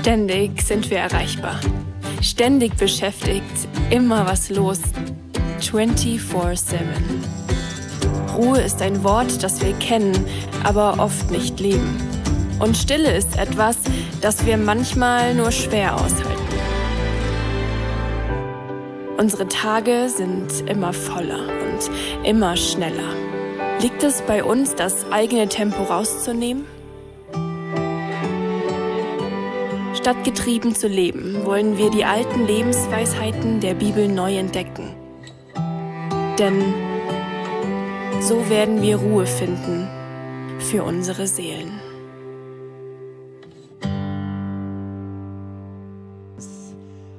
Ständig sind wir erreichbar. Ständig beschäftigt, immer was los. 24-7. Ruhe ist ein Wort, das wir kennen, aber oft nicht leben. Und Stille ist etwas, das wir manchmal nur schwer aushalten. Unsere Tage sind immer voller und immer schneller. Liegt es bei uns, das eigene Tempo rauszunehmen? Statt getrieben zu leben, wollen wir die alten Lebensweisheiten der Bibel neu entdecken. Denn so werden wir Ruhe finden für unsere Seelen.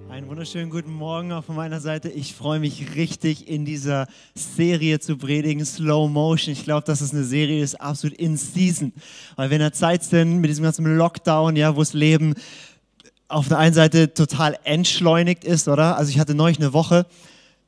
Einen wunderschönen guten Morgen auch von meiner Seite. Ich freue mich richtig in dieser Serie zu predigen, Slow Motion. Ich glaube, dass es eine Serie ist, absolut in Season. Weil wir in der Zeit sind mit diesem ganzen Lockdown, ja, wo das Leben auf der einen Seite total entschleunigt ist, oder? Also ich hatte neulich eine Woche,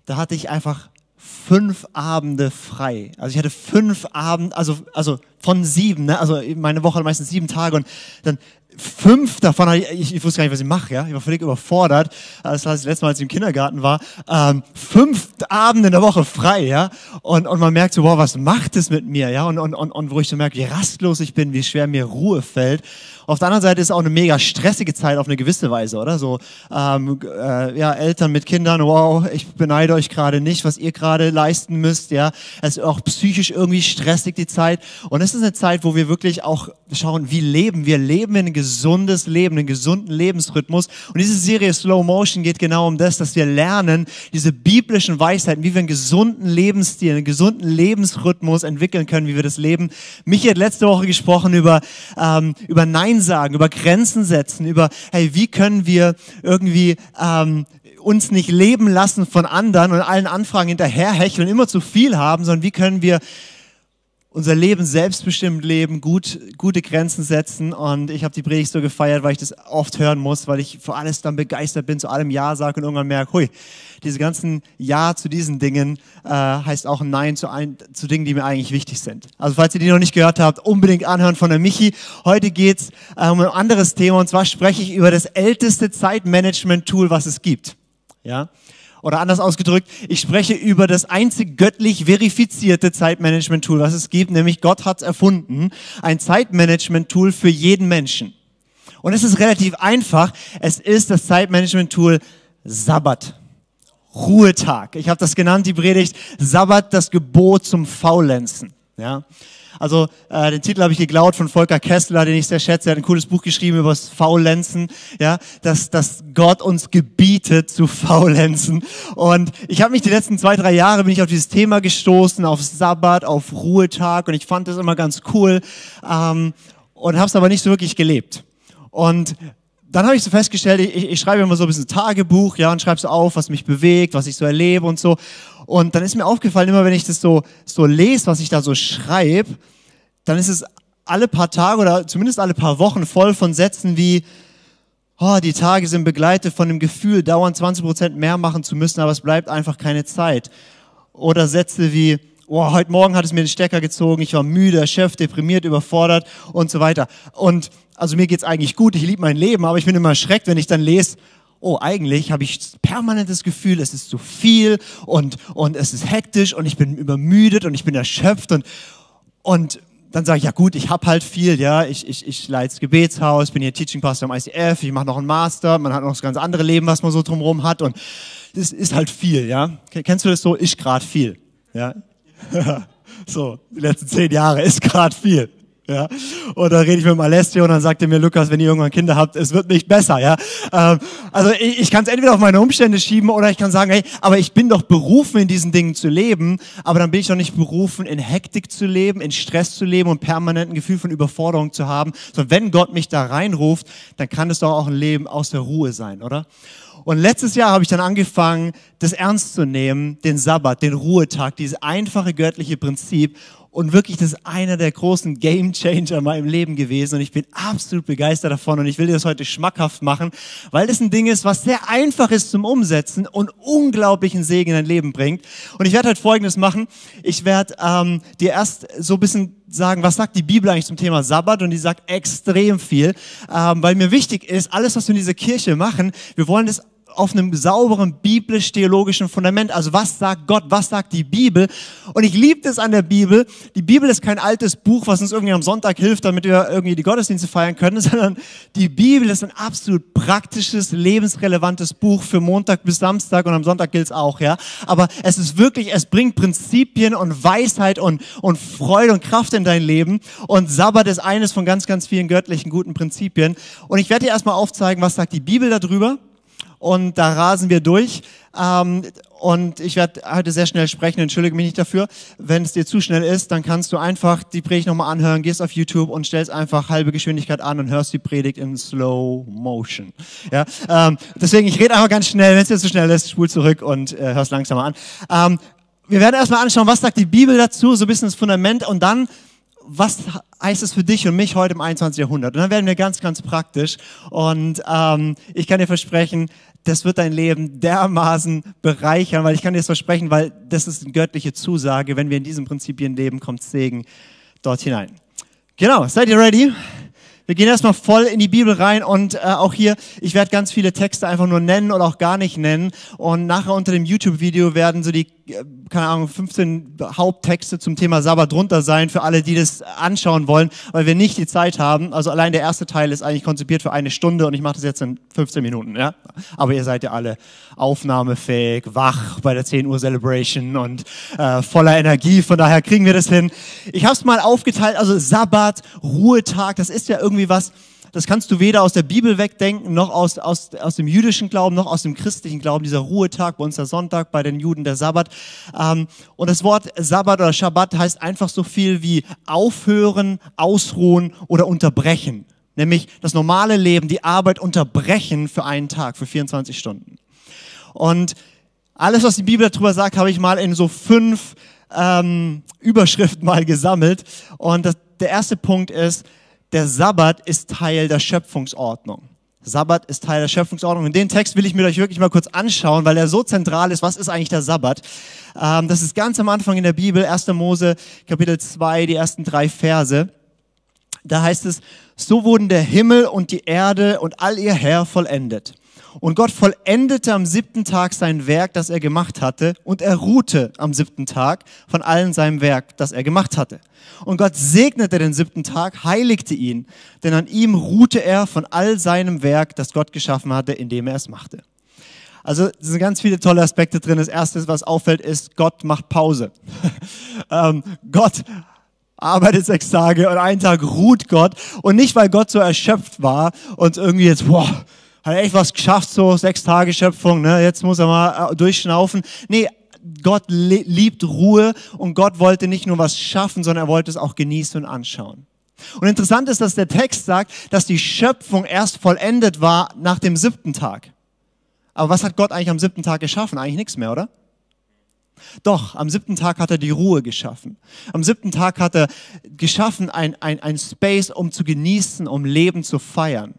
da hatte ich einfach fünf Abende frei. Also ich hatte fünf Abende, also, also von sieben, ne? also meine Woche meistens sieben Tage und dann fünf davon, ich, ich wusste gar nicht, was ich mache, ja. Ich war völlig überfordert. Das war das letzte Mal, als ich im Kindergarten war. Ähm, fünf Abende in der Woche frei, ja. Und, und man merkt so, wow, was macht es mit mir, ja. Und, und, und, und wo ich so merke, wie rastlos ich bin, wie schwer mir Ruhe fällt. Auf der anderen Seite ist es auch eine mega stressige Zeit auf eine gewisse Weise, oder? So, ähm, äh, ja, Eltern mit Kindern, wow, ich beneide euch gerade nicht, was ihr gerade leisten müsst, ja. Es ist auch psychisch irgendwie stressig, die Zeit. Und es ist eine Zeit, wo wir wirklich auch schauen, wie leben wir? Leben in gesundes Leben, einen gesunden Lebensrhythmus. Und diese Serie Slow Motion geht genau um das, dass wir lernen, diese biblischen Weisheiten, wie wir einen gesunden Lebensstil, einen gesunden Lebensrhythmus entwickeln können, wie wir das leben. Michi hat letzte Woche gesprochen über, ähm, über Nein sagen, über Grenzen setzen, über, hey, wie können wir irgendwie ähm, uns nicht leben lassen von anderen und allen Anfragen hinterherhecheln, immer zu viel haben, sondern wie können wir unser Leben selbstbestimmt leben, gut, gute Grenzen setzen. Und ich habe die Predigt so gefeiert, weil ich das oft hören muss, weil ich für alles dann begeistert bin, zu allem Ja sage und irgendwann merke, hui, diese ganzen Ja zu diesen Dingen äh, heißt auch ein Nein zu, ein, zu Dingen, die mir eigentlich wichtig sind. Also falls ihr die noch nicht gehört habt, unbedingt anhören von der Michi. Heute geht's äh, um ein anderes Thema und zwar spreche ich über das älteste Zeitmanagement-Tool, was es gibt. Ja, oder anders ausgedrückt, ich spreche über das einzig göttlich verifizierte Zeitmanagement-Tool, was es gibt, nämlich Gott hat erfunden. Ein Zeitmanagement-Tool für jeden Menschen. Und es ist relativ einfach. Es ist das Zeitmanagement-Tool Sabbat. Ruhetag. Ich habe das genannt, die Predigt, Sabbat, das Gebot zum Faulenzen. Ja? Also äh, den Titel habe ich geklaut von Volker Kessler, den ich sehr schätze. Er hat ein cooles Buch geschrieben über das Faulenzen, ja, dass, dass Gott uns gebietet zu faulenzen. Und ich habe mich die letzten zwei, drei Jahre bin ich auf dieses Thema gestoßen, auf Sabbat, auf Ruhetag und ich fand das immer ganz cool ähm, und habe es aber nicht so wirklich gelebt. Und dann habe ich so festgestellt, ich, ich schreibe immer so ein bisschen Tagebuch, ja, und schreibe so auf, was mich bewegt, was ich so erlebe und so. Und dann ist mir aufgefallen, immer wenn ich das so, so lese, was ich da so schreibe, dann ist es alle paar Tage oder zumindest alle paar Wochen voll von Sätzen wie, oh, die Tage sind begleitet von dem Gefühl, dauernd 20 Prozent mehr machen zu müssen, aber es bleibt einfach keine Zeit. Oder Sätze wie, oh, heute Morgen hat es mir den Stecker gezogen, ich war müde, erschöpft, deprimiert, überfordert und so weiter. Und also mir geht's eigentlich gut, ich liebe mein Leben, aber ich bin immer erschreckt, wenn ich dann lese, oh, eigentlich habe ich permanent das Gefühl, es ist zu viel und, und es ist hektisch und ich bin übermüdet und ich bin erschöpft und, und dann sage ich, ja gut, ich habe halt viel, ja, ich, ich, ich leite das Gebetshaus, bin hier Teaching Pastor am ICF, ich mache noch einen Master, man hat noch das ganz andere Leben, was man so drumherum hat und das ist halt viel, ja. Kennst du das so? Ich grad viel, ja. so, die letzten zehn Jahre ist grad viel. Ja, und dann rede ich mit dem Alessio und dann sagte mir Lukas, wenn ihr irgendwann Kinder habt, es wird nicht besser, ja. Ähm, also ich, ich kann es entweder auf meine Umstände schieben oder ich kann sagen, hey, aber ich bin doch berufen, in diesen Dingen zu leben, aber dann bin ich doch nicht berufen, in Hektik zu leben, in Stress zu leben und permanent ein Gefühl von Überforderung zu haben. Sondern wenn Gott mich da reinruft, dann kann es doch auch ein Leben aus der Ruhe sein, oder? Und letztes Jahr habe ich dann angefangen, das ernst zu nehmen, den Sabbat, den Ruhetag, dieses einfache göttliche Prinzip und wirklich, das ist einer der großen Game Changer in meinem Leben gewesen. Und ich bin absolut begeistert davon. Und ich will dir das heute schmackhaft machen, weil das ein Ding ist, was sehr einfach ist zum Umsetzen und unglaublichen Segen in dein Leben bringt. Und ich werde heute Folgendes machen. Ich werde ähm, dir erst so ein bisschen sagen, was sagt die Bibel eigentlich zum Thema Sabbat? Und die sagt extrem viel, ähm, weil mir wichtig ist, alles, was wir in dieser Kirche machen, wir wollen das auf einem sauberen biblisch-theologischen Fundament. Also was sagt Gott, was sagt die Bibel? Und ich liebe das an der Bibel. Die Bibel ist kein altes Buch, was uns irgendwie am Sonntag hilft, damit wir irgendwie die Gottesdienste feiern können, sondern die Bibel ist ein absolut praktisches, lebensrelevantes Buch für Montag bis Samstag und am Sonntag gilt es auch, ja. Aber es ist wirklich, es bringt Prinzipien und Weisheit und, und Freude und Kraft in dein Leben. Und Sabbat ist eines von ganz, ganz vielen göttlichen guten Prinzipien. Und ich werde dir erstmal aufzeigen, was sagt die Bibel darüber und da rasen wir durch. Ähm, und ich werde heute sehr schnell sprechen, entschuldige mich nicht dafür. Wenn es dir zu schnell ist, dann kannst du einfach die Predigt nochmal anhören, gehst auf YouTube und stellst einfach halbe Geschwindigkeit an und hörst die Predigt in Slow Motion. Ja, ähm, deswegen, ich rede einfach ganz schnell. Wenn es dir zu schnell ist, spul zurück und äh, hörst langsamer an. Ähm, wir werden erstmal anschauen, was sagt die Bibel dazu, so ein bisschen das Fundament und dann was heißt es für dich und mich heute im 21. Jahrhundert? Und dann werden wir ganz, ganz praktisch. Und ähm, ich kann dir versprechen, das wird dein Leben dermaßen bereichern, weil ich kann dir das versprechen, weil das ist eine göttliche Zusage. Wenn wir in diesen Prinzipien leben, kommt Segen dort hinein. Genau, seid ihr ready? Wir gehen erstmal voll in die Bibel rein und äh, auch hier, ich werde ganz viele Texte einfach nur nennen oder auch gar nicht nennen. Und nachher unter dem YouTube-Video werden so die keine Ahnung, 15 Haupttexte zum Thema Sabbat drunter sein für alle, die das anschauen wollen, weil wir nicht die Zeit haben. Also allein der erste Teil ist eigentlich konzipiert für eine Stunde und ich mache das jetzt in 15 Minuten, ja. Aber ihr seid ja alle aufnahmefähig, wach bei der 10 Uhr Celebration und äh, voller Energie, von daher kriegen wir das hin. Ich habe es mal aufgeteilt, also Sabbat, Ruhetag, das ist ja irgendwie was, das kannst du weder aus der Bibel wegdenken, noch aus, aus, aus dem jüdischen Glauben, noch aus dem christlichen Glauben. Dieser Ruhetag, bei uns der Sonntag, bei den Juden der Sabbat. Ähm, und das Wort Sabbat oder Shabbat heißt einfach so viel wie aufhören, ausruhen oder unterbrechen. Nämlich das normale Leben, die Arbeit unterbrechen für einen Tag, für 24 Stunden. Und alles, was die Bibel darüber sagt, habe ich mal in so fünf ähm, Überschriften mal gesammelt. Und das, der erste Punkt ist, der Sabbat ist Teil der Schöpfungsordnung. Sabbat ist Teil der Schöpfungsordnung. Und den Text will ich mir euch wirklich mal kurz anschauen, weil er so zentral ist. Was ist eigentlich der Sabbat? Ähm, das ist ganz am Anfang in der Bibel, 1. Mose, Kapitel 2, die ersten drei Verse. Da heißt es, so wurden der Himmel und die Erde und all ihr Herr vollendet. Und Gott vollendete am siebten Tag sein Werk, das er gemacht hatte, und er ruhte am siebten Tag von allem seinem Werk, das er gemacht hatte. Und Gott segnete den siebten Tag, heiligte ihn, denn an ihm ruhte er von all seinem Werk, das Gott geschaffen hatte, indem er es machte. Also es sind ganz viele tolle Aspekte drin. Das erste, was auffällt, ist, Gott macht Pause. ähm, Gott arbeitet sechs Tage und einen Tag ruht Gott. Und nicht, weil Gott so erschöpft war und irgendwie jetzt, boah, hat echt was geschafft, so sechs Tage Schöpfung, ne? jetzt muss er mal äh, durchschnaufen. Nee, Gott liebt Ruhe und Gott wollte nicht nur was schaffen, sondern er wollte es auch genießen und anschauen. Und interessant ist, dass der Text sagt, dass die Schöpfung erst vollendet war nach dem siebten Tag. Aber was hat Gott eigentlich am siebten Tag geschaffen? Eigentlich nichts mehr, oder? Doch, am siebten Tag hat er die Ruhe geschaffen. Am siebten Tag hat er geschaffen ein, ein, ein Space, um zu genießen, um Leben zu feiern.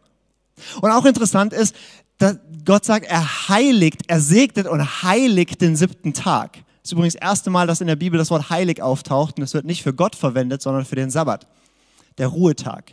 Und auch interessant ist, dass Gott sagt, er heiligt, er segnet und heiligt den siebten Tag. Das ist übrigens das erste Mal, dass in der Bibel das Wort heilig auftaucht und es wird nicht für Gott verwendet, sondern für den Sabbat, der Ruhetag.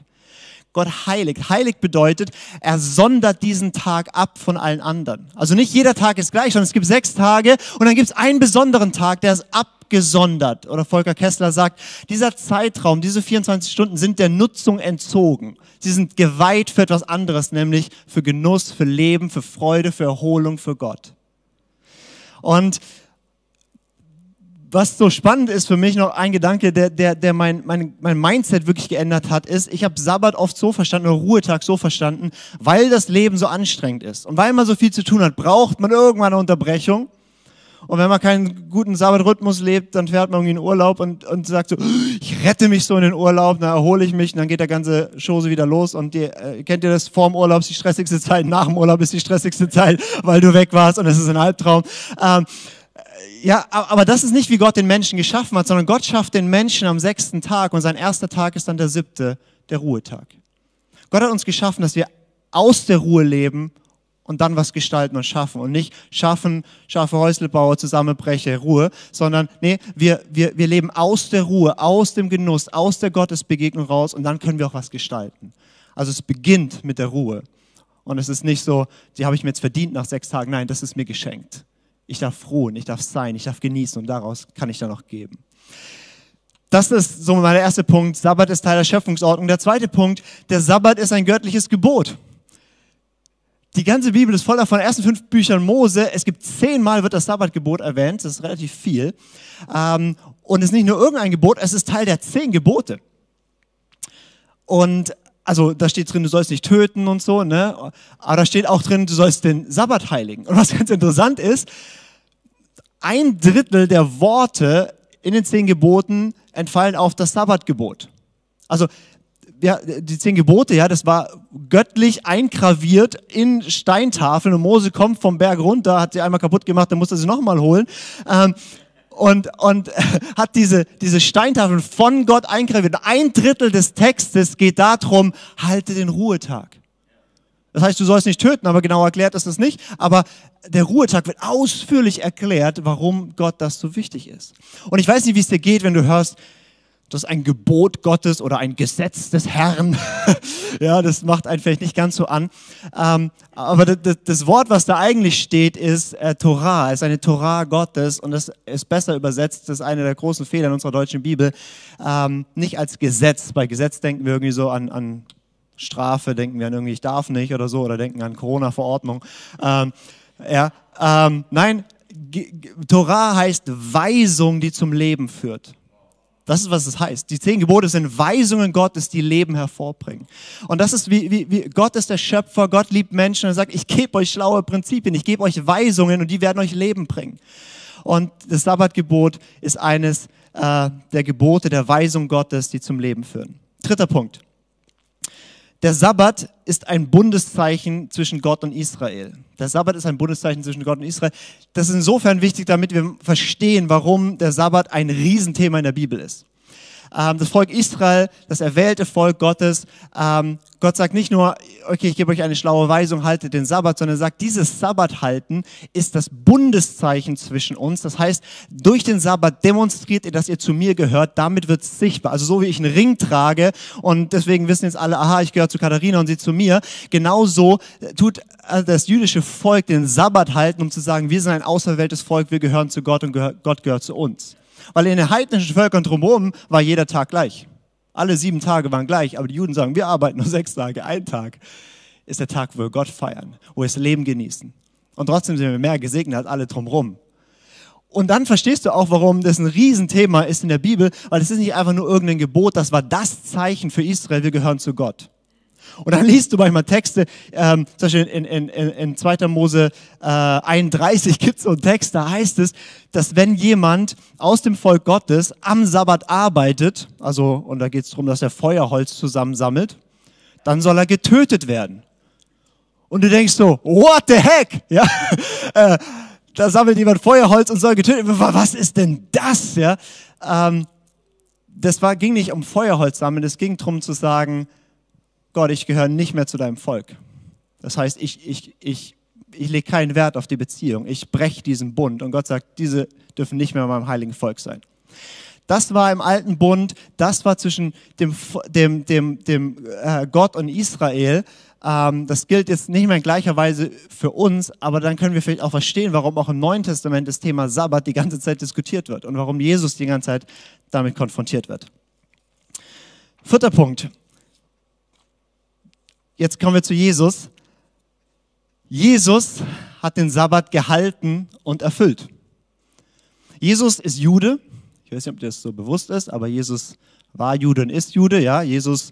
Gott heiligt. Heilig bedeutet, er sondert diesen Tag ab von allen anderen. Also nicht jeder Tag ist gleich, sondern es gibt sechs Tage und dann gibt es einen besonderen Tag, der ist abgesondert. Oder Volker Kessler sagt, dieser Zeitraum, diese 24 Stunden sind der Nutzung entzogen. Sie sind geweiht für etwas anderes, nämlich für Genuss, für Leben, für Freude, für Erholung, für Gott. Und was so spannend ist für mich noch ein Gedanke, der, der, der mein, mein, mein Mindset wirklich geändert hat, ist, ich habe Sabbat oft so verstanden oder Ruhetag so verstanden, weil das Leben so anstrengend ist und weil man so viel zu tun hat, braucht man irgendwann eine Unterbrechung. Und wenn man keinen guten Sabbatrhythmus lebt, dann fährt man irgendwie in Urlaub und, und sagt so, ich rette mich so in den Urlaub, dann erhole ich mich und dann geht der ganze Chose wieder los. Und die, äh, kennt ihr das? Vorm Urlaub ist die stressigste Zeit, nach dem Urlaub ist die stressigste Zeit, weil du weg warst und es ist ein Albtraum. Ähm, ja, aber das ist nicht, wie Gott den Menschen geschaffen hat, sondern Gott schafft den Menschen am sechsten Tag und sein erster Tag ist dann der siebte, der Ruhetag. Gott hat uns geschaffen, dass wir aus der Ruhe leben und dann was gestalten und schaffen und nicht schaffen, schaffe Häuslebauer, zusammenbreche, Ruhe, sondern nee, wir, wir, wir leben aus der Ruhe, aus dem Genuss, aus der Gottesbegegnung raus und dann können wir auch was gestalten. Also es beginnt mit der Ruhe. Und es ist nicht so, die habe ich mir jetzt verdient nach sechs Tagen. Nein, das ist mir geschenkt. Ich darf ruhen, ich darf sein, ich darf genießen und daraus kann ich dann noch geben. Das ist so mein erster Punkt. Sabbat ist Teil der Schöpfungsordnung. Der zweite Punkt, der Sabbat ist ein göttliches Gebot. Die ganze Bibel ist voll davon. Den ersten fünf Büchern Mose, es gibt zehnmal wird das Sabbatgebot erwähnt. Das ist relativ viel. Ähm, und es ist nicht nur irgendein Gebot, es ist Teil der zehn Gebote. Und also da steht drin, du sollst nicht töten und so, ne? Aber da steht auch drin, du sollst den Sabbat heiligen. Und was ganz interessant ist, ein Drittel der Worte in den zehn Geboten entfallen auf das Sabbatgebot. Also ja, die zehn Gebote, ja, das war göttlich eingraviert in Steintafeln und Mose kommt vom Berg runter, hat sie einmal kaputt gemacht, dann musste sie nochmal holen. Ähm, und, und hat diese, diese Steintafeln von Gott eingraviert. Ein Drittel des Textes geht darum, halte den Ruhetag. Das heißt, du sollst nicht töten, aber genau erklärt ist das nicht. Aber der Ruhetag wird ausführlich erklärt, warum Gott das so wichtig ist. Und ich weiß nicht, wie es dir geht, wenn du hörst, das ist ein Gebot Gottes oder ein Gesetz des Herrn. ja, das macht einen vielleicht nicht ganz so an. Ähm, aber das, Wort, was da eigentlich steht, ist äh, Torah, ist eine Torah Gottes und das ist besser übersetzt, das ist eine der großen Fehler in unserer deutschen Bibel, ähm, nicht als Gesetz. Bei Gesetz denken wir irgendwie so an, an Strafe, denken wir an irgendwie, ich darf nicht oder so, oder denken an Corona-Verordnung. Ähm, ja, ähm, nein, G Torah heißt Weisung, die zum Leben führt. Das ist, was es heißt. Die zehn Gebote sind Weisungen Gottes, die Leben hervorbringen. Und das ist wie, wie, wie Gott ist der Schöpfer, Gott liebt Menschen und sagt, ich gebe euch schlaue Prinzipien, ich gebe euch Weisungen und die werden euch Leben bringen. Und das Sabbatgebot ist eines äh, der Gebote der Weisung Gottes, die zum Leben führen. Dritter Punkt. Der Sabbat ist ein Bundeszeichen zwischen Gott und Israel. Der Sabbat ist ein Bundeszeichen zwischen Gott und Israel. Das ist insofern wichtig, damit wir verstehen, warum der Sabbat ein Riesenthema in der Bibel ist das Volk Israel, das erwählte Volk Gottes. Ähm, Gott sagt nicht nur, okay, ich gebe euch eine schlaue Weisung, haltet den Sabbat, sondern er sagt, dieses Sabbat halten ist das Bundeszeichen zwischen uns. Das heißt, durch den Sabbat demonstriert ihr, dass ihr zu mir gehört. Damit wird es sichtbar. Also so wie ich einen Ring trage und deswegen wissen jetzt alle, aha, ich gehöre zu Katharina und sie zu mir. Genauso tut das jüdische Volk den Sabbat halten, um zu sagen, wir sind ein auserwähltes Volk, wir gehören zu Gott und Gott gehört zu uns. Weil in den heidnischen Völkern drumherum war jeder Tag gleich. Alle sieben Tage waren gleich, aber die Juden sagen, wir arbeiten nur sechs Tage. Ein Tag ist der Tag, wo wir Gott feiern, wo wir das Leben genießen. Und trotzdem sind wir mehr gesegnet als alle drumherum. Und dann verstehst du auch, warum das ein Riesenthema ist in der Bibel, weil es ist nicht einfach nur irgendein Gebot, das war das Zeichen für Israel, wir gehören zu Gott. Und dann liest du manchmal Texte, ähm, zum Beispiel in, in, in, in 2. Mose äh, 31 gibt es so einen Text, da heißt es, dass wenn jemand aus dem Volk Gottes am Sabbat arbeitet, also, und da geht es darum, dass er Feuerholz zusammensammelt, dann soll er getötet werden. Und du denkst so, what the heck? Ja, äh, da sammelt jemand Feuerholz und soll getötet werden. Was ist denn das? Ja, ähm, das war, ging nicht um Feuerholz sammeln, es ging darum zu sagen, Gott, ich gehöre nicht mehr zu deinem Volk. Das heißt, ich, ich, ich, ich lege keinen Wert auf die Beziehung. Ich breche diesen Bund. Und Gott sagt, diese dürfen nicht mehr meinem heiligen Volk sein. Das war im alten Bund, das war zwischen dem, dem, dem, dem äh, Gott und Israel. Ähm, das gilt jetzt nicht mehr in gleicher Weise für uns, aber dann können wir vielleicht auch verstehen, warum auch im Neuen Testament das Thema Sabbat die ganze Zeit diskutiert wird und warum Jesus die ganze Zeit damit konfrontiert wird. Vierter Punkt. Jetzt kommen wir zu Jesus. Jesus hat den Sabbat gehalten und erfüllt. Jesus ist Jude. Ich weiß nicht, ob dir das so bewusst ist, aber Jesus war Jude und ist Jude. Ja, Jesus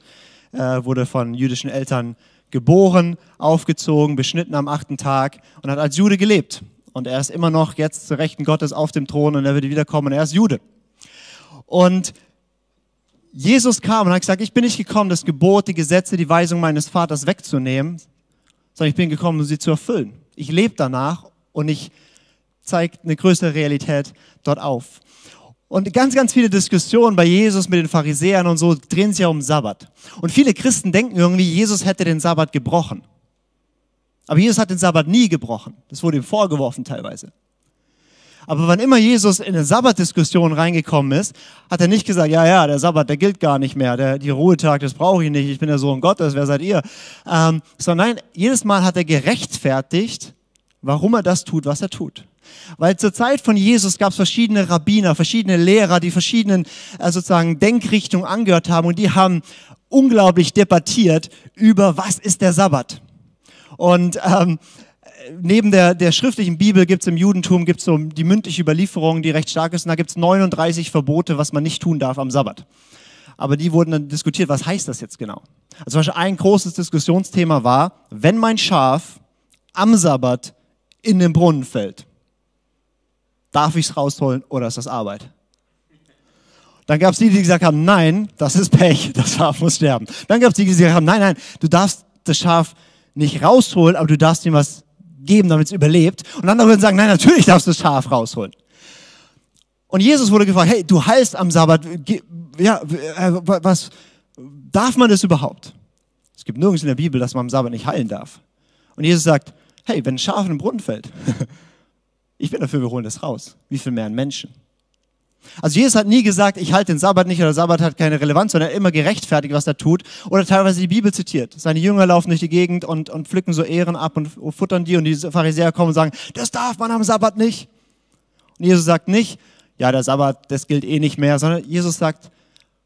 äh, wurde von jüdischen Eltern geboren, aufgezogen, beschnitten am achten Tag und hat als Jude gelebt. Und er ist immer noch jetzt zu Rechten Gottes auf dem Thron und er wird wiederkommen und er ist Jude. Und Jesus kam und hat gesagt, ich bin nicht gekommen, das Gebot, die Gesetze, die Weisung meines Vaters wegzunehmen, sondern ich bin gekommen, um sie zu erfüllen. Ich lebe danach und ich zeigt eine größere Realität dort auf. Und ganz, ganz viele Diskussionen bei Jesus mit den Pharisäern und so drehen sich ja um Sabbat. Und viele Christen denken irgendwie, Jesus hätte den Sabbat gebrochen. Aber Jesus hat den Sabbat nie gebrochen. Das wurde ihm vorgeworfen teilweise. Aber wann immer Jesus in eine Sabbatdiskussion reingekommen ist, hat er nicht gesagt, ja, ja, der Sabbat, der gilt gar nicht mehr, der, die Ruhetag, das brauche ich nicht, ich bin der Sohn Gottes, wer seid ihr? Ähm, sondern nein, jedes Mal hat er gerechtfertigt, warum er das tut, was er tut. Weil zur Zeit von Jesus gab es verschiedene Rabbiner, verschiedene Lehrer, die verschiedenen äh, sozusagen Denkrichtungen angehört haben und die haben unglaublich debattiert über, was ist der Sabbat. Und ähm, neben der, der schriftlichen Bibel gibt es im Judentum gibt's so die mündliche Überlieferung, die recht stark ist. Und da gibt es 39 Verbote, was man nicht tun darf am Sabbat. Aber die wurden dann diskutiert, was heißt das jetzt genau? Also ein großes Diskussionsthema war, wenn mein Schaf am Sabbat in den Brunnen fällt, darf ich es rausholen oder ist das Arbeit? Dann gab es die, die gesagt haben, nein, das ist Pech, das Schaf muss sterben. Dann gab es die, die gesagt haben, nein, nein, du darfst das Schaf nicht rausholen, aber du darfst ihm was geben, damit es überlebt. Und andere würden sagen, nein, natürlich darfst du das Schaf rausholen. Und Jesus wurde gefragt, hey, du heilst am Sabbat, ja, äh, was, darf man das überhaupt? Es gibt nirgends in der Bibel, dass man am Sabbat nicht heilen darf. Und Jesus sagt, hey, wenn ein Schaf in den Brunnen fällt, ich bin dafür, wir holen das raus. Wie viel mehr ein Menschen? Also Jesus hat nie gesagt, ich halte den Sabbat nicht oder Sabbat hat keine Relevanz, sondern er hat immer gerechtfertigt, was er tut oder teilweise die Bibel zitiert. Seine Jünger laufen durch die Gegend und, und pflücken so Ehren ab und futtern die und die Pharisäer kommen und sagen, das darf man am Sabbat nicht. Und Jesus sagt nicht, ja, der Sabbat, das gilt eh nicht mehr, sondern Jesus sagt,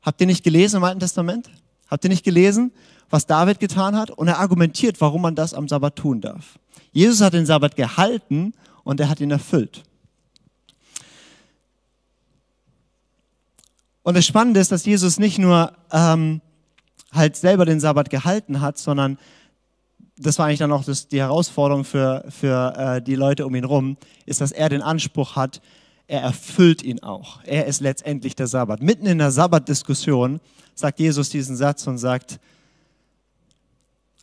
habt ihr nicht gelesen im Alten Testament? Habt ihr nicht gelesen, was David getan hat? Und er argumentiert, warum man das am Sabbat tun darf. Jesus hat den Sabbat gehalten und er hat ihn erfüllt. Und das Spannende ist, dass Jesus nicht nur ähm, halt selber den Sabbat gehalten hat, sondern das war eigentlich dann auch das, die Herausforderung für, für äh, die Leute um ihn rum, ist, dass er den Anspruch hat, er erfüllt ihn auch. Er ist letztendlich der Sabbat. Mitten in der Sabbatdiskussion sagt Jesus diesen Satz und sagt,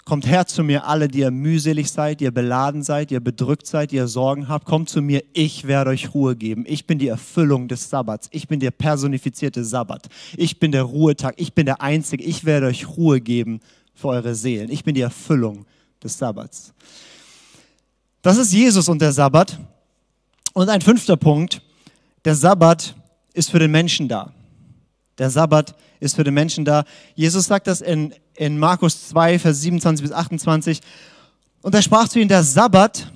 Kommt her zu mir alle, die ihr mühselig seid, ihr beladen seid, ihr bedrückt seid, ihr Sorgen habt. Kommt zu mir, ich werde euch Ruhe geben. Ich bin die Erfüllung des Sabbats. Ich bin der personifizierte Sabbat. Ich bin der Ruhetag. Ich bin der Einzige. Ich werde euch Ruhe geben für eure Seelen. Ich bin die Erfüllung des Sabbats. Das ist Jesus und der Sabbat. Und ein fünfter Punkt. Der Sabbat ist für den Menschen da. Der Sabbat ist für den Menschen da. Jesus sagt das in in Markus 2, Vers 27 bis 28. Und er sprach zu ihnen, der Sabbat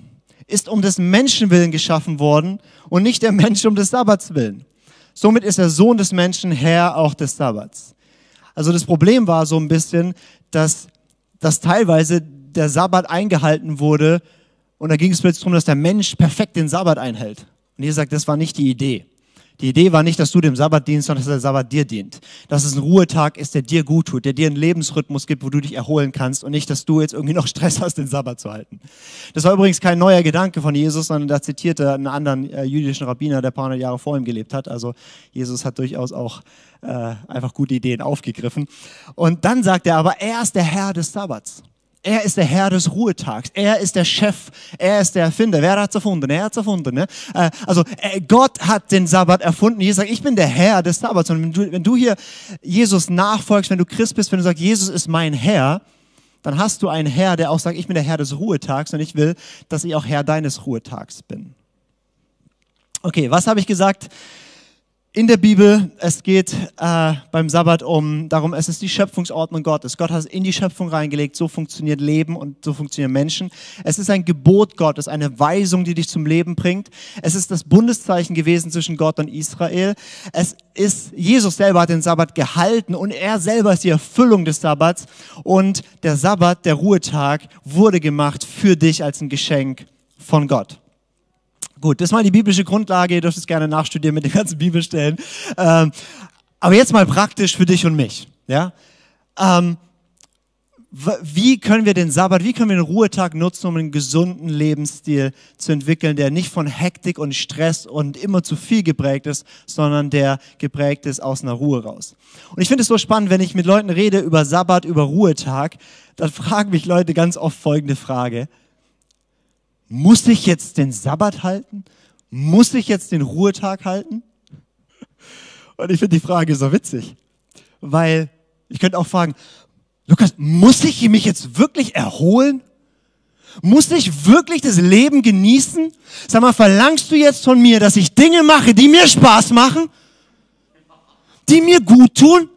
ist um des Menschen willen geschaffen worden und nicht der Mensch um des Sabbats willen. Somit ist der Sohn des Menschen Herr auch des Sabbats. Also das Problem war so ein bisschen, dass, dass teilweise der Sabbat eingehalten wurde und da ging es plötzlich darum, dass der Mensch perfekt den Sabbat einhält. Und ihr sagt, das war nicht die Idee. Die Idee war nicht, dass du dem Sabbat dienst, sondern dass der Sabbat dir dient. Dass es ein Ruhetag ist, der dir gut tut, der dir einen Lebensrhythmus gibt, wo du dich erholen kannst und nicht, dass du jetzt irgendwie noch Stress hast, den Sabbat zu halten. Das war übrigens kein neuer Gedanke von Jesus, sondern da zitierte einen anderen äh, jüdischen Rabbiner, der ein paar hundert Jahre vor ihm gelebt hat. Also Jesus hat durchaus auch äh, einfach gute Ideen aufgegriffen. Und dann sagt er aber, er ist der Herr des Sabbats. Er ist der Herr des Ruhetags. Er ist der Chef. Er ist der Erfinder. Wer hat es erfunden? Er hat es erfunden. Ne? Äh, also äh, Gott hat den Sabbat erfunden. Jesus sagt, ich bin der Herr des Sabbats. Und wenn du, wenn du hier Jesus nachfolgst, wenn du Christ bist, wenn du sagst, Jesus ist mein Herr, dann hast du einen Herr, der auch sagt, ich bin der Herr des Ruhetags und ich will, dass ich auch Herr deines Ruhetags bin. Okay, was habe ich gesagt? In der Bibel, es geht äh, beim Sabbat um darum, es ist die Schöpfungsordnung Gottes. Gott hat es in die Schöpfung reingelegt, so funktioniert Leben und so funktionieren Menschen. Es ist ein Gebot Gottes, eine Weisung, die dich zum Leben bringt. Es ist das Bundeszeichen gewesen zwischen Gott und Israel. Es ist, Jesus selber hat den Sabbat gehalten und er selber ist die Erfüllung des Sabbats. Und der Sabbat, der Ruhetag, wurde gemacht für dich als ein Geschenk von Gott. Gut, das ist mal die biblische Grundlage. Ihr dürft es gerne nachstudieren mit den ganzen Bibelstellen. Ähm, aber jetzt mal praktisch für dich und mich. Ja? Ähm, wie können wir den Sabbat, wie können wir den Ruhetag nutzen, um einen gesunden Lebensstil zu entwickeln, der nicht von Hektik und Stress und immer zu viel geprägt ist, sondern der geprägt ist aus einer Ruhe raus. Und ich finde es so spannend, wenn ich mit Leuten rede über Sabbat, über Ruhetag, dann fragen mich Leute ganz oft folgende Frage. Muss ich jetzt den Sabbat halten? muss ich jetzt den Ruhetag halten? Und ich finde die Frage so witzig, weil ich könnte auch fragen, Lukas, muss ich mich jetzt wirklich erholen? Muss ich wirklich das Leben genießen? Sag mal, verlangst du jetzt von mir, dass ich Dinge mache, die mir Spaß machen? Die mir gut tun?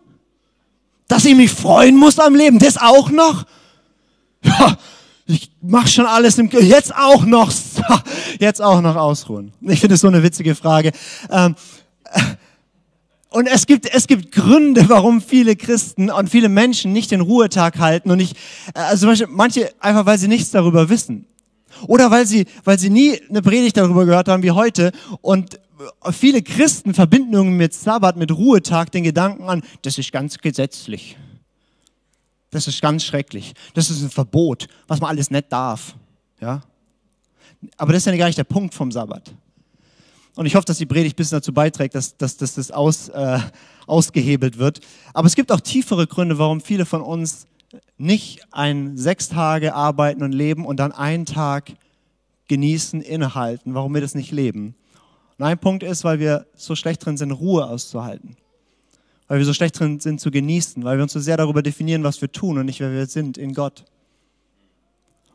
Dass ich mich freuen muss am Leben? Das auch noch? Ja, mach schon alles im, jetzt auch noch, jetzt auch noch ausruhen. Ich finde es so eine witzige Frage. Ähm, und es gibt, es gibt Gründe, warum viele Christen und viele Menschen nicht den Ruhetag halten und nicht, also zum Beispiel manche einfach, weil sie nichts darüber wissen. Oder weil sie, weil sie nie eine Predigt darüber gehört haben wie heute und viele Christen verbinden mit Sabbat, mit Ruhetag den Gedanken an, das ist ganz gesetzlich. Das ist ganz schrecklich. Das ist ein Verbot, was man alles nicht darf. Ja? Aber das ist ja gar nicht der Punkt vom Sabbat. Und ich hoffe, dass die Predigt ein bisschen dazu beiträgt, dass, dass, dass das aus, äh, ausgehebelt wird. Aber es gibt auch tiefere Gründe, warum viele von uns nicht ein sechs Tage arbeiten und leben und dann einen Tag genießen, innehalten, warum wir das nicht leben. Und ein Punkt ist, weil wir so schlecht drin sind, Ruhe auszuhalten. Weil wir so schlecht drin sind zu genießen, weil wir uns so sehr darüber definieren, was wir tun und nicht, wer wir sind in Gott.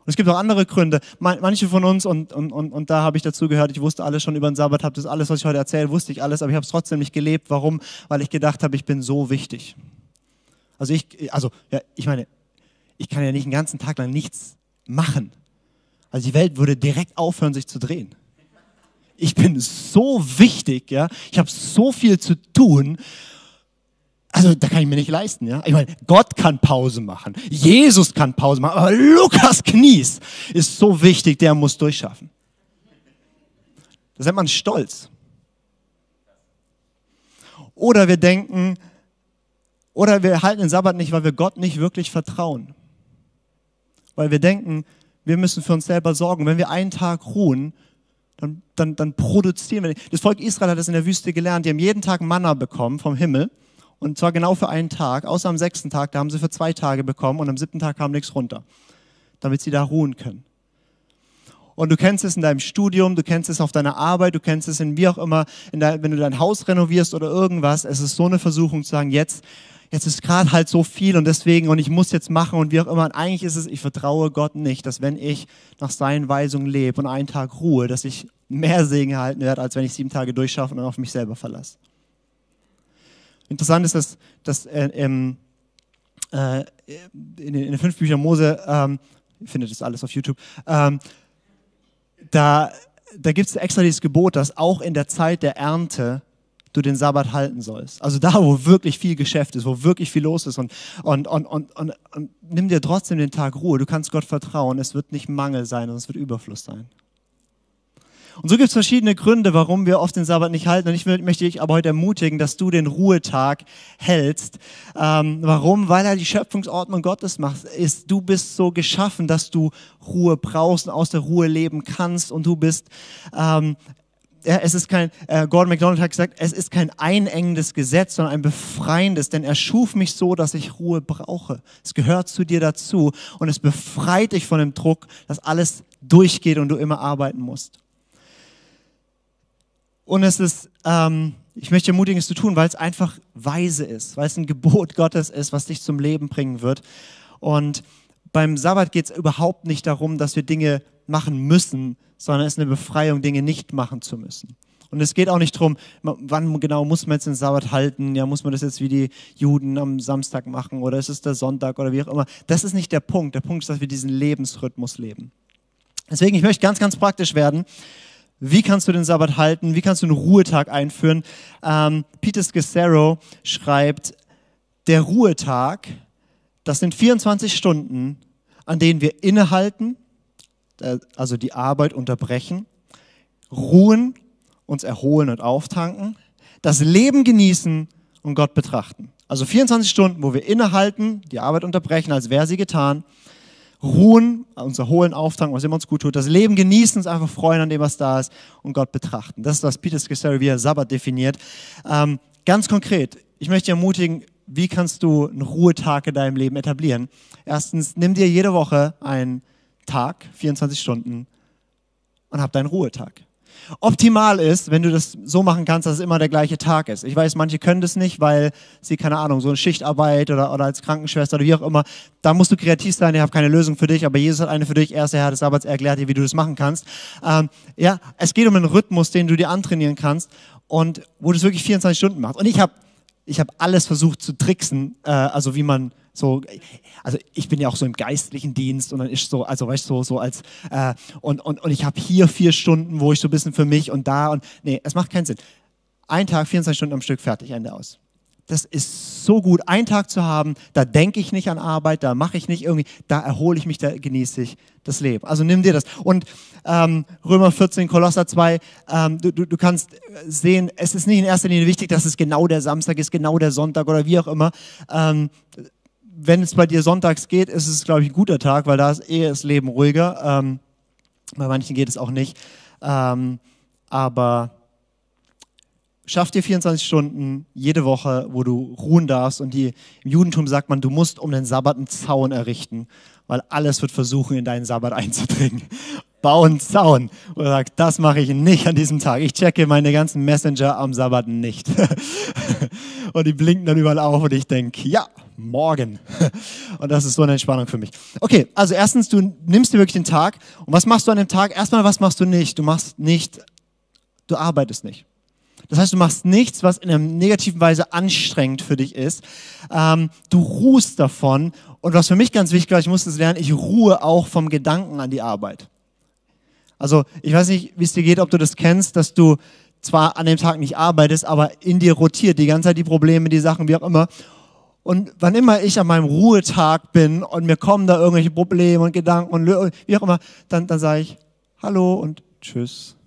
Und es gibt auch andere Gründe. Manche von uns, und, und, und, und da habe ich dazu gehört, ich wusste alles schon über den Sabbat, habe das alles, was ich heute erzähle, wusste ich alles, aber ich habe es trotzdem nicht gelebt. Warum? Weil ich gedacht habe, ich bin so wichtig. Also ich, also, ja, ich meine, ich kann ja nicht einen ganzen Tag lang nichts machen. Also die Welt würde direkt aufhören, sich zu drehen. Ich bin so wichtig, ja. Ich habe so viel zu tun also da kann ich mir nicht leisten, ja. Ich meine, Gott kann Pause machen, Jesus kann Pause machen, aber Lukas Knies ist so wichtig, der muss durchschaffen. Das nennt man Stolz. Oder wir denken, oder wir halten den Sabbat nicht, weil wir Gott nicht wirklich vertrauen. Weil wir denken, wir müssen für uns selber sorgen. Wenn wir einen Tag ruhen, dann, dann, dann produzieren wir. Das Volk Israel hat das in der Wüste gelernt. Die haben jeden Tag Manna bekommen vom Himmel. Und zwar genau für einen Tag, außer am sechsten Tag, da haben sie für zwei Tage bekommen und am siebten Tag kam nichts runter, damit sie da ruhen können. Und du kennst es in deinem Studium, du kennst es auf deiner Arbeit, du kennst es in wie auch immer, der, wenn du dein Haus renovierst oder irgendwas. Es ist so eine Versuchung zu sagen, jetzt, jetzt ist gerade halt so viel und deswegen und ich muss jetzt machen und wie auch immer. Und eigentlich ist es, ich vertraue Gott nicht, dass wenn ich nach seinen Weisungen lebe und einen Tag ruhe, dass ich mehr Segen erhalten werde, als wenn ich sieben Tage durchschaffe und auf mich selber verlasse. Interessant ist, dass, dass äh, ähm, äh, in, in, den fünf Büchern Mose, ähm, ihr findet das alles auf YouTube, ähm, da, da gibt es extra dieses Gebot, dass auch in der Zeit der Ernte du den Sabbat halten sollst. Also da, wo wirklich viel Geschäft ist, wo wirklich viel los ist und, und, und, und, und, und nimm dir trotzdem den Tag Ruhe. Du kannst Gott vertrauen. Es wird nicht Mangel sein und es wird Überfluss sein. Und so gibt es verschiedene Gründe, warum wir oft den Sabbat nicht halten. Und ich möchte dich aber heute ermutigen, dass du den Ruhetag hältst. Ähm, warum? Weil er die Schöpfungsordnung Gottes macht. Ist, du bist so geschaffen, dass du Ruhe brauchst und aus der Ruhe leben kannst. Und du bist ähm, es ist kein, äh, Gordon MacDonald hat gesagt, es ist kein einengendes Gesetz, sondern ein befreiendes, denn er schuf mich so, dass ich Ruhe brauche. Es gehört zu dir dazu und es befreit dich von dem Druck, dass alles durchgeht und du immer arbeiten musst. Und es ist, ähm, ich möchte ermutigen, es zu tun, weil es einfach weise ist, weil es ein Gebot Gottes ist, was dich zum Leben bringen wird. Und beim Sabbat geht es überhaupt nicht darum, dass wir Dinge machen müssen, sondern es ist eine Befreiung, Dinge nicht machen zu müssen. Und es geht auch nicht darum, wann genau muss man jetzt den Sabbat halten, ja, muss man das jetzt wie die Juden am Samstag machen oder ist es der Sonntag oder wie auch immer. Das ist nicht der Punkt. Der Punkt ist, dass wir diesen Lebensrhythmus leben. Deswegen, ich möchte ganz, ganz praktisch werden. Wie kannst du den Sabbat halten? Wie kannst du einen Ruhetag einführen? Ähm, Peter Scassero schreibt, der Ruhetag, das sind 24 Stunden, an denen wir innehalten, äh, also die Arbeit unterbrechen, ruhen, uns erholen und auftanken, das Leben genießen und Gott betrachten. Also 24 Stunden, wo wir innehalten, die Arbeit unterbrechen, als wäre sie getan, ruhen, uns erholen, auftanken, was immer uns gut tut, das Leben genießen, uns einfach freuen an dem, was da ist und Gott betrachten. Das ist, was Peter Scasseri er Sabbat definiert. Ähm, ganz konkret, ich möchte dich ermutigen, wie kannst du einen Ruhetag in deinem Leben etablieren? Erstens, nimm dir jede Woche einen Tag, 24 Stunden, und hab deinen Ruhetag. Optimal ist, wenn du das so machen kannst, dass es immer der gleiche Tag ist. Ich weiß, manche können das nicht, weil sie, keine Ahnung, so eine Schichtarbeit oder, oder als Krankenschwester oder wie auch immer, da musst du kreativ sein, ich habe keine Lösung für dich, aber Jesus hat eine für dich. Er ist der Herr des Sabbats, er erklärt dir, wie du das machen kannst. Ähm, ja, es geht um einen Rhythmus, den du dir antrainieren kannst und wo du es wirklich 24 Stunden machst. Und ich habe ich hab alles versucht zu tricksen, äh, also wie man so, also ich bin ja auch so im geistlichen Dienst und dann ist so, also weißt du, so, so als, äh, und, und, und ich habe hier vier Stunden, wo ich so ein bisschen für mich und da und, nee, es macht keinen Sinn. Ein Tag, 24 Stunden am Stück, fertig, Ende aus. Das ist so gut, einen Tag zu haben, da denke ich nicht an Arbeit, da mache ich nicht irgendwie, da erhole ich mich, da genieße ich das Leben. Also nimm dir das. Und ähm, Römer 14, Kolosser 2, ähm, du, du, du kannst sehen, es ist nicht in erster Linie wichtig, dass es genau der Samstag ist, genau der Sonntag oder wie auch immer. Ähm, wenn es bei dir sonntags geht, ist es, glaube ich, ein guter Tag, weil da ist eh das Leben ruhiger. Ähm, bei manchen geht es auch nicht. Ähm, aber schaff dir 24 Stunden jede Woche, wo du ruhen darfst. Und die, im Judentum sagt man, du musst um den Sabbat einen Zaun errichten, weil alles wird versuchen, in deinen Sabbat einzudringen. Bau einen Zaun. Und sagt, das mache ich nicht an diesem Tag. Ich checke meine ganzen Messenger am Sabbat nicht. und die blinken dann überall auf und ich denke, ja, morgen. Und das ist so eine Entspannung für mich. Okay, also erstens, du nimmst dir wirklich den Tag. Und was machst du an dem Tag? Erstmal, was machst du nicht? Du machst nicht, du arbeitest nicht. Das heißt, du machst nichts, was in einer negativen Weise anstrengend für dich ist. Ähm, du ruhst davon. Und was für mich ganz wichtig war, ich musste es lernen, ich ruhe auch vom Gedanken an die Arbeit. Also ich weiß nicht, wie es dir geht, ob du das kennst, dass du zwar an dem Tag nicht arbeitest, aber in dir rotiert die ganze Zeit die Probleme, die Sachen, wie auch immer. Und wann immer ich an meinem Ruhetag bin und mir kommen da irgendwelche Probleme und Gedanken und wie auch immer, dann, dann sage ich Hallo und Tschüss.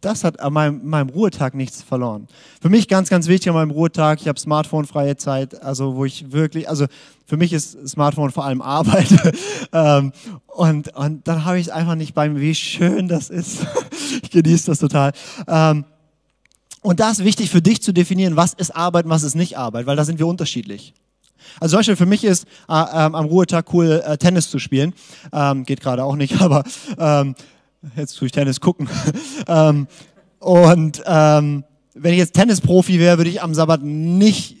Das hat an meinem, meinem Ruhetag nichts verloren. Für mich ganz, ganz wichtig an meinem Ruhetag, ich habe Smartphone-freie Zeit, also wo ich wirklich, also für mich ist Smartphone vor allem Arbeit. ähm, und, und dann habe ich es einfach nicht bei mir, wie schön das ist. ich genieße das total. Ähm, und da ist wichtig für dich zu definieren, was ist Arbeit und was ist nicht Arbeit, weil da sind wir unterschiedlich. Also zum Beispiel für mich ist äh, ähm, am Ruhetag cool, äh, Tennis zu spielen. Ähm, geht gerade auch nicht, aber ähm, jetzt tue ich Tennis gucken. ähm, und ähm, wenn ich jetzt Tennisprofi wäre, würde ich am Sabbat nicht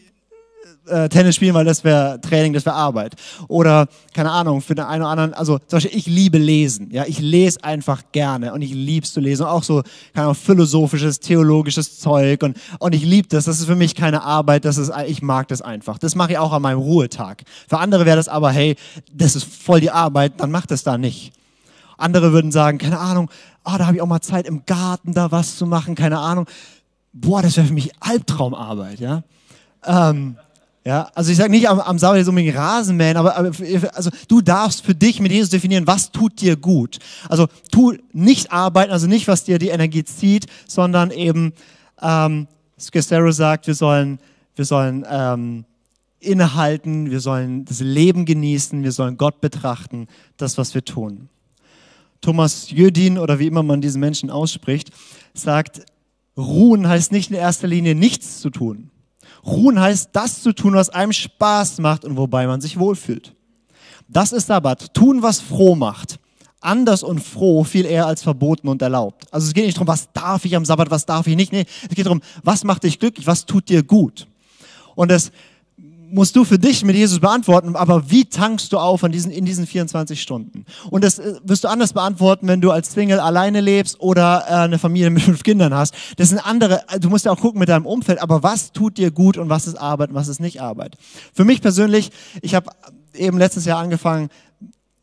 äh, Tennis spielen, weil das wäre Training, das wäre Arbeit. Oder, keine Ahnung, für den einen oder anderen, also zum Beispiel, ich liebe Lesen. Ja, ich lese einfach gerne und ich lieb's zu lesen. Auch so, keine Ahnung, philosophisches, theologisches Zeug. Und, und ich liebe das. Das ist für mich keine Arbeit, das ist, ich mag das einfach. Das mache ich auch an meinem Ruhetag. Für andere wäre das aber, hey, das ist voll die Arbeit, dann mach das da nicht. Andere würden sagen, keine Ahnung, oh, da habe ich auch mal Zeit im Garten da was zu machen, keine Ahnung. Boah, das wäre für mich Albtraumarbeit, ja. Ähm, ja, also ich sage nicht am, am Sabbat so unbedingt Rasenmähen, aber, aber also du darfst für dich mit Jesus definieren, was tut dir gut. Also tu nicht arbeiten, also nicht, was dir die Energie zieht, sondern eben, ähm, Scestero sagt, wir sollen, wir sollen ähm, innehalten, wir sollen das Leben genießen, wir sollen Gott betrachten, das, was wir tun. Thomas Jödin oder wie immer man diesen Menschen ausspricht, sagt, ruhen heißt nicht in erster Linie nichts zu tun Ruhen heißt, das zu tun, was einem Spaß macht und wobei man sich wohlfühlt. Das ist Sabbat. Tun, was froh macht. Anders und froh viel eher als verboten und erlaubt. Also es geht nicht darum, was darf ich am Sabbat, was darf ich nicht. Nee, es geht darum, was macht dich glücklich, was tut dir gut. Und das musst du für dich mit Jesus beantworten, aber wie tankst du auf in diesen, in diesen 24 Stunden? Und das äh, wirst du anders beantworten, wenn du als Single alleine lebst oder äh, eine Familie mit fünf Kindern hast. Das sind andere, äh, du musst ja auch gucken mit deinem Umfeld, aber was tut dir gut und was ist Arbeit und was ist nicht Arbeit? Für mich persönlich, ich habe eben letztes Jahr angefangen,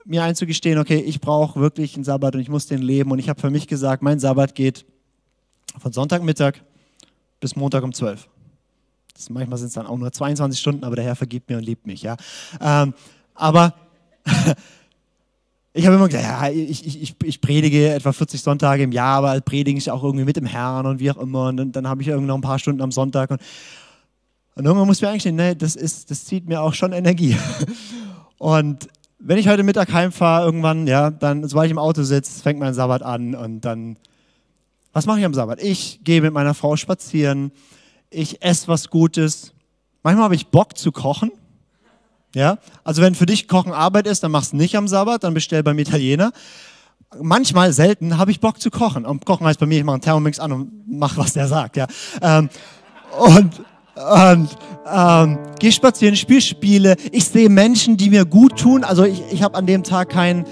mir einzugestehen, okay, ich brauche wirklich einen Sabbat und ich muss den leben. Und ich habe für mich gesagt, mein Sabbat geht von Sonntagmittag bis Montag um 12. Das, manchmal sind es dann auch nur 22 Stunden, aber der Herr vergibt mir und liebt mich. Ja? Ähm, aber ich habe immer gesagt, ja, ich, ich, ich, predige etwa 40 Sonntage im Jahr, aber predige ich auch irgendwie mit dem Herrn und wie auch immer. Und dann, dann habe ich irgendwie noch ein paar Stunden am Sonntag. Und, und irgendwann muss ich mir eigentlich nee, das, ist, das zieht mir auch schon Energie. Und wenn ich heute Mittag heimfahre, irgendwann, ja, dann, sobald ich im Auto sitze, fängt mein Sabbat an und dann, was mache ich am Sabbat? Ich gehe mit meiner Frau spazieren, ich esse was Gutes. Manchmal habe ich Bock zu kochen. Ja, also wenn für dich Kochen Arbeit ist, dann machst du nicht am Sabbat, dann bestell beim Italiener. manchmal, selten, habe ich Bock zu kochen. Und kochen heißt bei mir, ich mache einen Thermomix an und mache, was der sagt. Ja. Ähm, und und ähm, gehe spazieren, spiele Spiele. Ich sehe Menschen, die mir gut tun. Also ich, ich habe an dem Tag kein,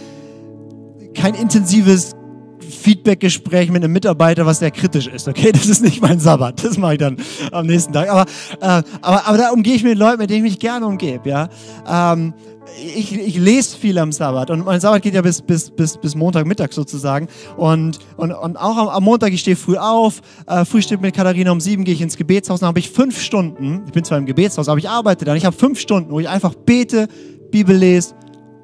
kein intensives Feedback-Gespräch mit einem Mitarbeiter, was sehr kritisch ist. Okay, das ist nicht mein Sabbat. Das mache ich dann am nächsten Tag. Aber, äh, aber, aber da umgehe ich mit Leuten, mit denen ich mich gerne umgebe. Ja. Ähm, ich, ich lese viel am Sabbat und mein Sabbat geht ja bis, bis, bis, bis Montagmittag sozusagen. Und, und, und auch am, am Montag, ich stehe früh auf, äh, Frühstück mit Katharina um sieben, gehe ich ins Gebetshaus, dann habe ich fünf Stunden, ich bin zwar im Gebetshaus, aber ich arbeite dann, ich habe fünf Stunden, wo ich einfach bete, Bibel lese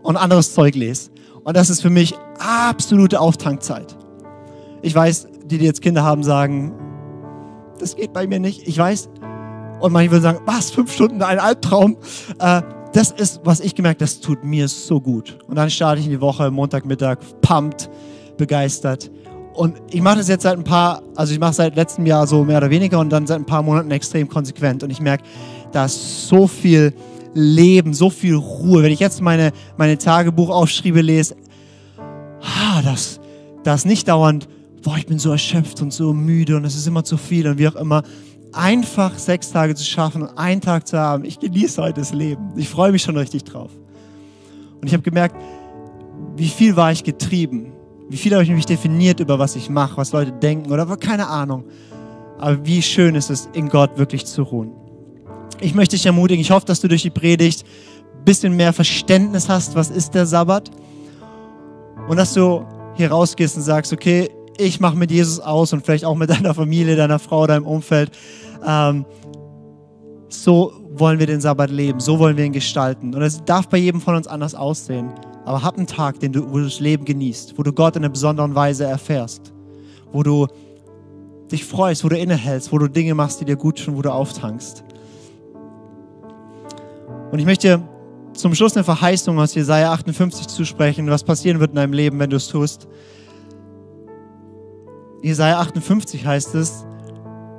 und anderes Zeug lese. Und das ist für mich absolute Auftankzeit. Ich weiß, die, die jetzt Kinder haben, sagen, das geht bei mir nicht. Ich weiß. Und manche würden sagen, was, fünf Stunden, ein Albtraum. Äh, das ist, was ich gemerkt, das tut mir so gut. Und dann starte ich in die Woche, Montagmittag, pumped, begeistert. Und ich mache das jetzt seit ein paar, also ich mache seit letztem Jahr so mehr oder weniger und dann seit ein paar Monaten extrem konsequent. Und ich merke, da ist so viel Leben, so viel Ruhe. Wenn ich jetzt meine, meine Tagebuchaufschriebe lese, ah, das, das nicht dauernd, boah, ich bin so erschöpft und so müde und es ist immer zu viel und wie auch immer einfach sechs Tage zu schaffen und einen Tag zu haben. Ich genieße heute das Leben. Ich freue mich schon richtig drauf. Und ich habe gemerkt, wie viel war ich getrieben? Wie viel habe ich mich definiert über was ich mache, was Leute denken oder keine Ahnung. Aber wie schön ist es, in Gott wirklich zu ruhen. Ich möchte dich ermutigen, ich hoffe, dass du durch die Predigt ein bisschen mehr Verständnis hast, was ist der Sabbat. Und dass du hier rausgehst und sagst, okay, ich mache mit Jesus aus und vielleicht auch mit deiner Familie, deiner Frau, deinem Umfeld. Ähm, so wollen wir den Sabbat leben, so wollen wir ihn gestalten. Und es darf bei jedem von uns anders aussehen. Aber hab einen Tag, den du, wo du das Leben genießt, wo du Gott in einer besonderen Weise erfährst, wo du dich freust, wo du innehältst, wo du Dinge machst, die dir gut tun, wo du auftankst. Und ich möchte zum Schluss eine Verheißung aus Jesaja 58 zusprechen, was passieren wird in deinem Leben, wenn du es tust. Jesaja 58 heißt es,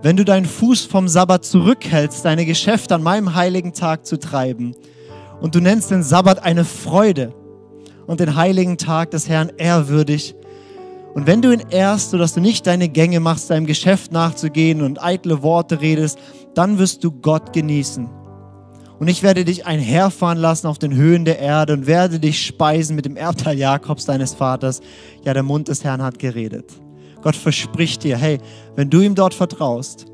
wenn du deinen Fuß vom Sabbat zurückhältst, deine Geschäfte an meinem heiligen Tag zu treiben, und du nennst den Sabbat eine Freude und den heiligen Tag des Herrn ehrwürdig, und wenn du ihn ehrst, sodass du nicht deine Gänge machst, deinem Geschäft nachzugehen und eitle Worte redest, dann wirst du Gott genießen. Und ich werde dich einherfahren lassen auf den Höhen der Erde und werde dich speisen mit dem Erbteil Jakobs, deines Vaters. Ja, der Mund des Herrn hat geredet. Gott verspricht dir, hey, wenn du ihm dort vertraust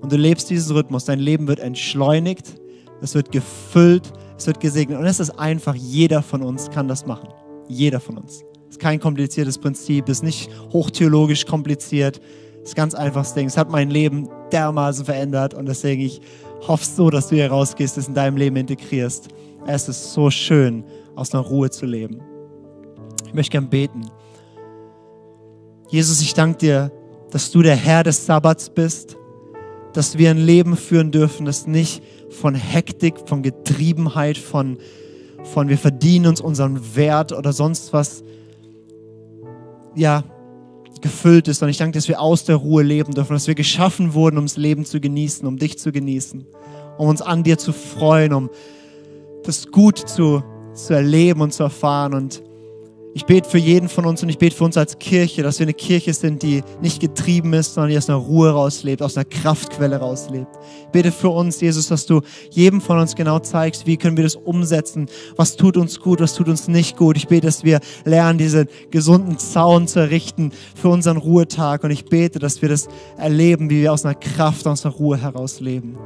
und du lebst diesen Rhythmus, dein Leben wird entschleunigt, es wird gefüllt, es wird gesegnet. Und es ist einfach, jeder von uns kann das machen. Jeder von uns. Es ist kein kompliziertes Prinzip, es ist nicht hochtheologisch kompliziert. Es ist ganz einfaches Ding. Es hat mein Leben dermaßen verändert und deswegen ich hoffe so, dass du hier rausgehst, es in deinem Leben integrierst. Es ist so schön, aus einer Ruhe zu leben. Ich möchte gern beten. Jesus, ich danke dir, dass du der Herr des Sabbats bist, dass wir ein Leben führen dürfen, das nicht von Hektik, von Getriebenheit, von, von wir verdienen uns unseren Wert oder sonst was, ja, gefüllt ist. Und ich danke, dass wir aus der Ruhe leben dürfen, dass wir geschaffen wurden, um das Leben zu genießen, um dich zu genießen, um uns an dir zu freuen, um das Gut zu, zu erleben und zu erfahren. Und ich bete für jeden von uns und ich bete für uns als Kirche, dass wir eine Kirche sind, die nicht getrieben ist, sondern die aus einer Ruhe rauslebt, aus einer Kraftquelle rauslebt. Ich bete für uns, Jesus, dass du jedem von uns genau zeigst, wie können wir das umsetzen, was tut uns gut, was tut uns nicht gut. Ich bete, dass wir lernen, diesen gesunden Zaun zu errichten für unseren Ruhetag und ich bete, dass wir das erleben, wie wir aus einer Kraft, aus einer Ruhe heraus leben.